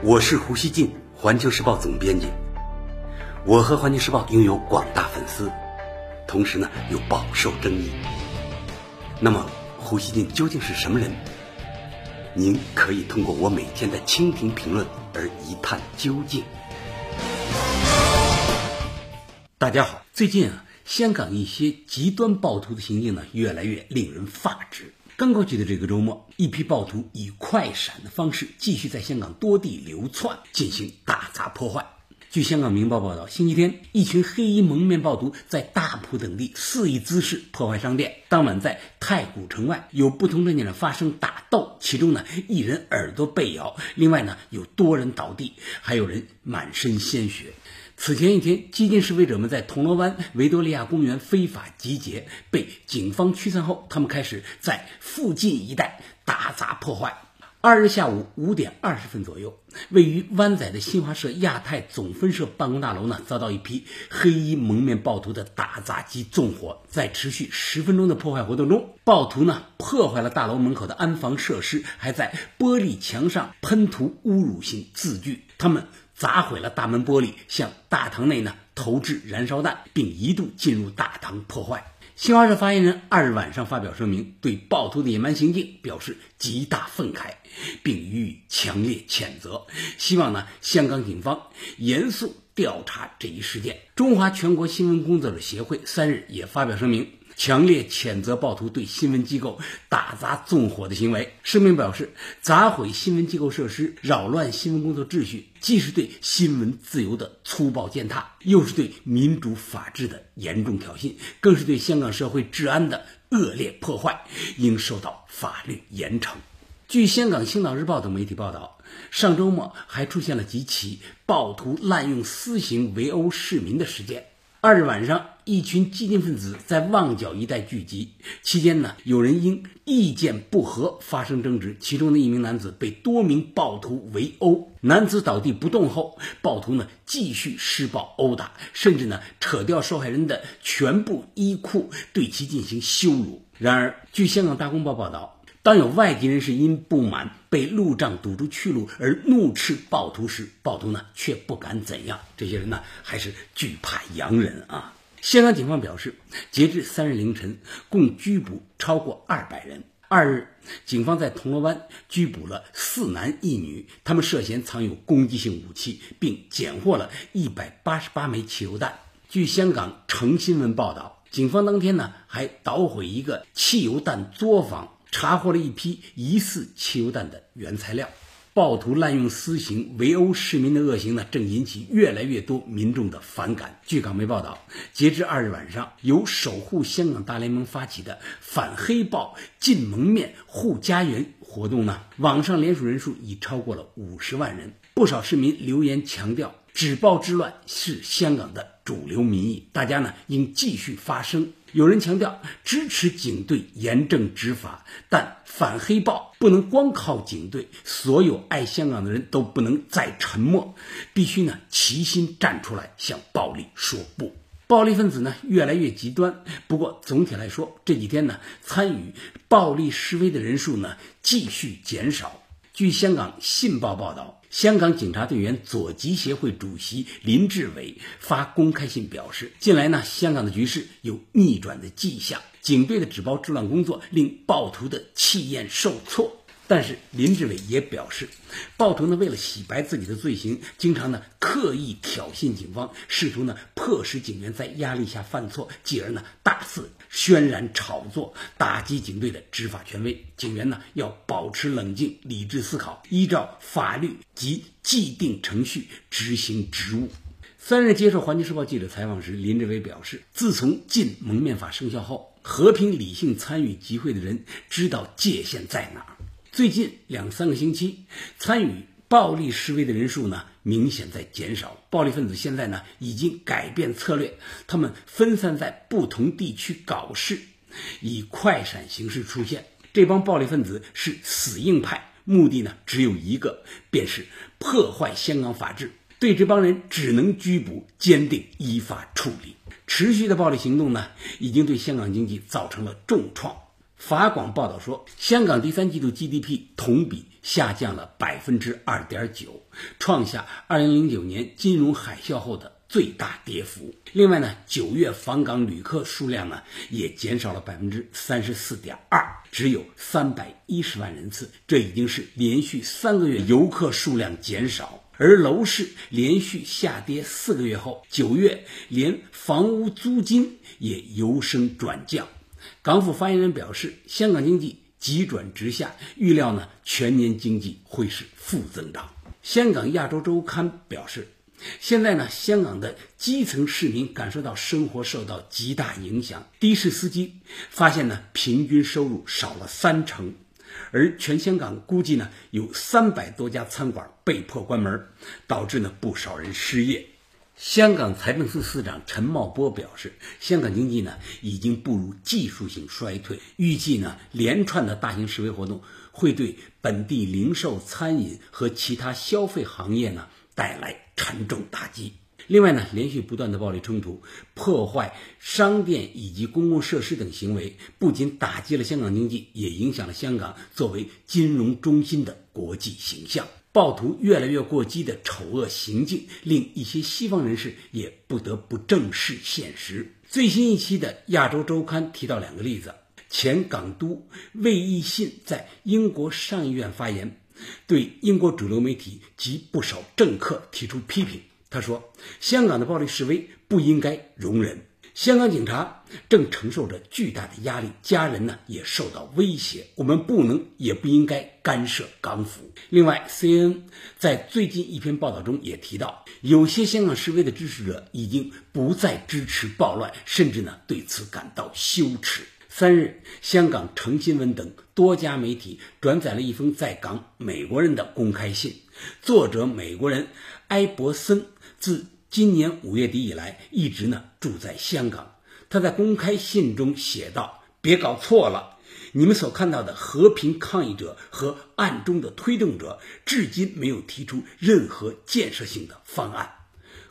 我是胡锡进，环球时报总编辑。我和环球时报拥有广大粉丝，同时呢又饱受争议。那么，胡锡进究竟是什么人？您可以通过我每天的蜻蜓评论而一探究竟。大家好，最近啊，香港一些极端暴徒的行径呢，越来越令人发指。刚过去的这个周末，一批暴徒以快闪的方式继续在香港多地流窜，进行打砸破坏。据香港明报报道，星期天，一群黑衣蒙面暴徒在大埔等地肆意滋事，破坏商店。当晚，在太古城外有不同证件的发生打斗，其中呢，一人耳朵被咬，另外呢，有多人倒地，还有人满身鲜血。此前一天，激进示威者们在铜锣湾维多利亚公园非法集结，被警方驱散后，他们开始在附近一带打砸破坏。二日下午五点二十分左右，位于湾仔的新华社亚太总分社办公大楼呢，遭到一批黑衣蒙面暴徒的打砸及纵火。在持续十分钟的破坏活动中，暴徒呢破坏了大楼门口的安防设施，还在玻璃墙上喷涂侮辱性字句。他们。砸毁了大门玻璃，向大堂内呢投掷燃烧弹，并一度进入大堂破坏。新华社发言人二日晚上发表声明，对暴徒的野蛮行径表示极大愤慨，并予以强烈谴责，希望呢香港警方严肃调查这一事件。中华全国新闻工作者协会三日也发表声明。强烈谴责暴徒对新闻机构打砸纵火的行为。声明表示，砸毁新闻机构设施、扰乱新闻工作秩序，既是对新闻自由的粗暴践踏，又是对民主法治的严重挑衅，更是对香港社会治安的恶劣破坏，应受到法律严惩。据香港《星岛日报》等媒体报道，上周末还出现了几起暴徒滥用私刑围殴市民的事件。二日晚上，一群激进分子在旺角一带聚集，期间呢，有人因意见不合发生争执，其中的一名男子被多名暴徒围殴，男子倒地不动后，暴徒呢继续施暴殴打，甚至呢扯掉受害人的全部衣裤，对其进行羞辱。然而，据香港大公报报道。当有外籍人士因不满被路障堵住去路而怒斥暴徒时，暴徒呢却不敢怎样。这些人呢还是惧怕洋人啊。香港警方表示，截至三日凌晨，共拘捕超过二百人。二日，警方在铜锣湾拘捕了四男一女，他们涉嫌藏有攻击性武器，并检获了一百八十八枚汽油弹。据香港诚新闻报道，警方当天呢还捣毁一个汽油弹作坊。查获了一批疑似汽油弹的原材料。暴徒滥用私刑围殴市民的恶行呢，正引起越来越多民众的反感。据港媒报道，截至二日晚上，由守护香港大联盟发起的反黑暴、禁蒙面、护家园活动呢，网上联署人数已超过了五十万人。不少市民留言强调，止暴制乱是香港的主流民意，大家呢应继续发声。有人强调支持警队严正执法，但反黑暴不能光靠警队，所有爱香港的人都不能再沉默，必须呢齐心站出来向暴力说不。暴力分子呢越来越极端，不过总体来说，这几天呢参与暴力示威的人数呢继续减少。据香港信报报道。香港警察队员左吉协会主席林志伟发公开信表示，近来呢，香港的局势有逆转的迹象，警队的止暴制乱工作令暴徒的气焰受挫。但是林志伟也表示，暴徒呢为了洗白自己的罪行，经常呢刻意挑衅警方，试图呢迫使警员在压力下犯错，继而呢大肆渲染炒作，打击警队的执法权威。警员呢要保持冷静、理智思考，依照法律及既定程序执行职务。三日接受《环球时报》记者采访时，林志伟表示，自从禁蒙面法生效后，和平理性参与集会的人知道界限在哪儿。最近两三个星期，参与暴力示威的人数呢明显在减少。暴力分子现在呢已经改变策略，他们分散在不同地区搞事，以快闪形式出现。这帮暴力分子是死硬派，目的呢只有一个，便是破坏香港法治。对这帮人，只能拘捕，坚定依法处理。持续的暴力行动呢，已经对香港经济造成了重创。法广报道说，香港第三季度 GDP 同比下降了百分之二点九，创下二零零九年金融海啸后的最大跌幅。另外呢，九月访港旅客数量呢也减少了百分之三十四点二，只有三百一十万人次，这已经是连续三个月游客数量减少。而楼市连续下跌四个月后，九月连房屋租金也由升转降。港府发言人表示，香港经济急转直下，预料呢全年经济会是负增长。香港亚洲周刊表示，现在呢香港的基层市民感受到生活受到极大影响，的士司机发现呢平均收入少了三成，而全香港估计呢有三百多家餐馆被迫关门，导致呢不少人失业。香港财政司司长陈茂波表示，香港经济呢已经步入技术性衰退，预计呢连串的大型示威活动会对本地零售、餐饮和其他消费行业呢带来沉重打击。另外呢，连续不断的暴力冲突、破坏商店以及公共设施等行为，不仅打击了香港经济，也影响了香港作为金融中心的国际形象。暴徒越来越过激的丑恶行径，令一些西方人士也不得不正视现实。最新一期的《亚洲周刊》提到两个例子：前港督魏义信在英国上议院发言，对英国主流媒体及不少政客提出批评。他说：“香港的暴力示威不应该容忍。”香港警察正承受着巨大的压力，家人呢也受到威胁。我们不能也不应该干涉港府。另外，CNN 在最近一篇报道中也提到，有些香港示威的支持者已经不再支持暴乱，甚至呢对此感到羞耻。三日，香港诚新闻等多家媒体转载了一封在港美国人的公开信，作者美国人埃伯森自。今年五月底以来，一直呢住在香港。他在公开信中写道：“别搞错了，你们所看到的和平抗议者和暗中的推动者，至今没有提出任何建设性的方案。”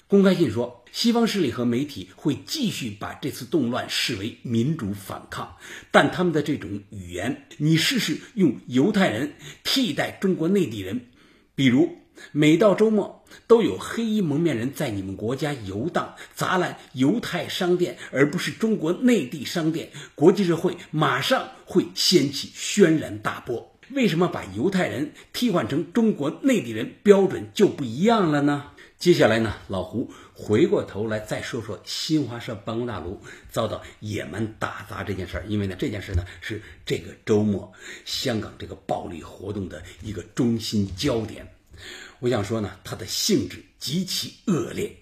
公开信说，西方势力和媒体会继续把这次动乱视为民主反抗，但他们的这种语言，你试试用犹太人替代中国内地人，比如。每到周末，都有黑衣蒙面人在你们国家游荡，砸烂犹太商店，而不是中国内地商店。国际社会马上会掀起轩然大波。为什么把犹太人替换成中国内地人标准就不一样了呢？接下来呢，老胡回过头来再说说新华社办公大楼遭到野蛮打砸这件事儿。因为呢，这件事呢是这个周末香港这个暴力活动的一个中心焦点。我想说呢，它的性质极其恶劣，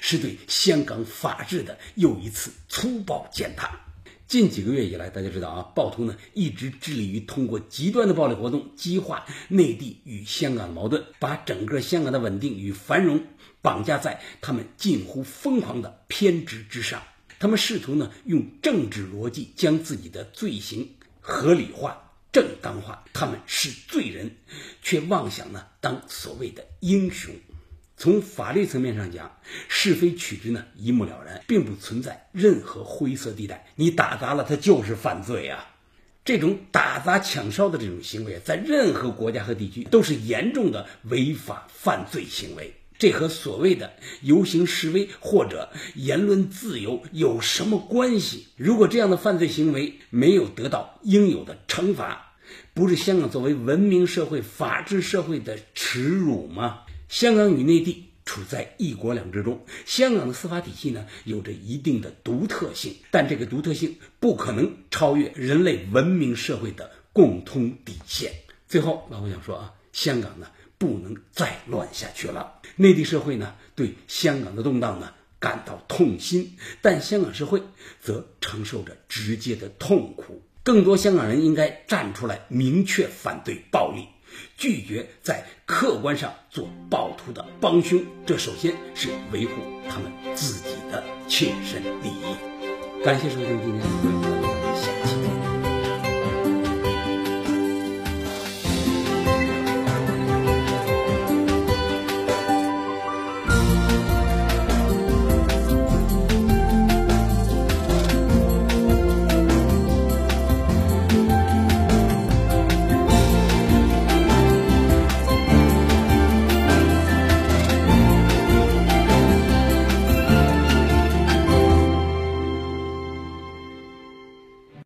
是对香港法治的又一次粗暴践踏。近几个月以来，大家知道啊，暴徒呢一直致力于通过极端的暴力活动激化内地与香港矛盾，把整个香港的稳定与繁荣绑架在他们近乎疯狂的偏执之上。他们试图呢用政治逻辑将自己的罪行合理化。正当化，他们是罪人，却妄想呢当所谓的英雄。从法律层面上讲，是非曲直呢一目了然，并不存在任何灰色地带。你打砸了，它就是犯罪啊！这种打砸抢烧的这种行为，在任何国家和地区都是严重的违法犯罪行为。这和所谓的游行示威或者言论自由有什么关系？如果这样的犯罪行为没有得到应有的惩罚，不是香港作为文明社会、法治社会的耻辱吗？香港与内地处在一国两制中，香港的司法体系呢有着一定的独特性，但这个独特性不可能超越人类文明社会的共通底线。最后，老胡想说啊，香港呢？不能再乱下去了。内地社会呢，对香港的动荡呢感到痛心，但香港社会则承受着直接的痛苦。更多香港人应该站出来，明确反对暴力，拒绝在客观上做暴徒的帮凶。这首先是维护他们自己的切身利益。感谢收听今天的。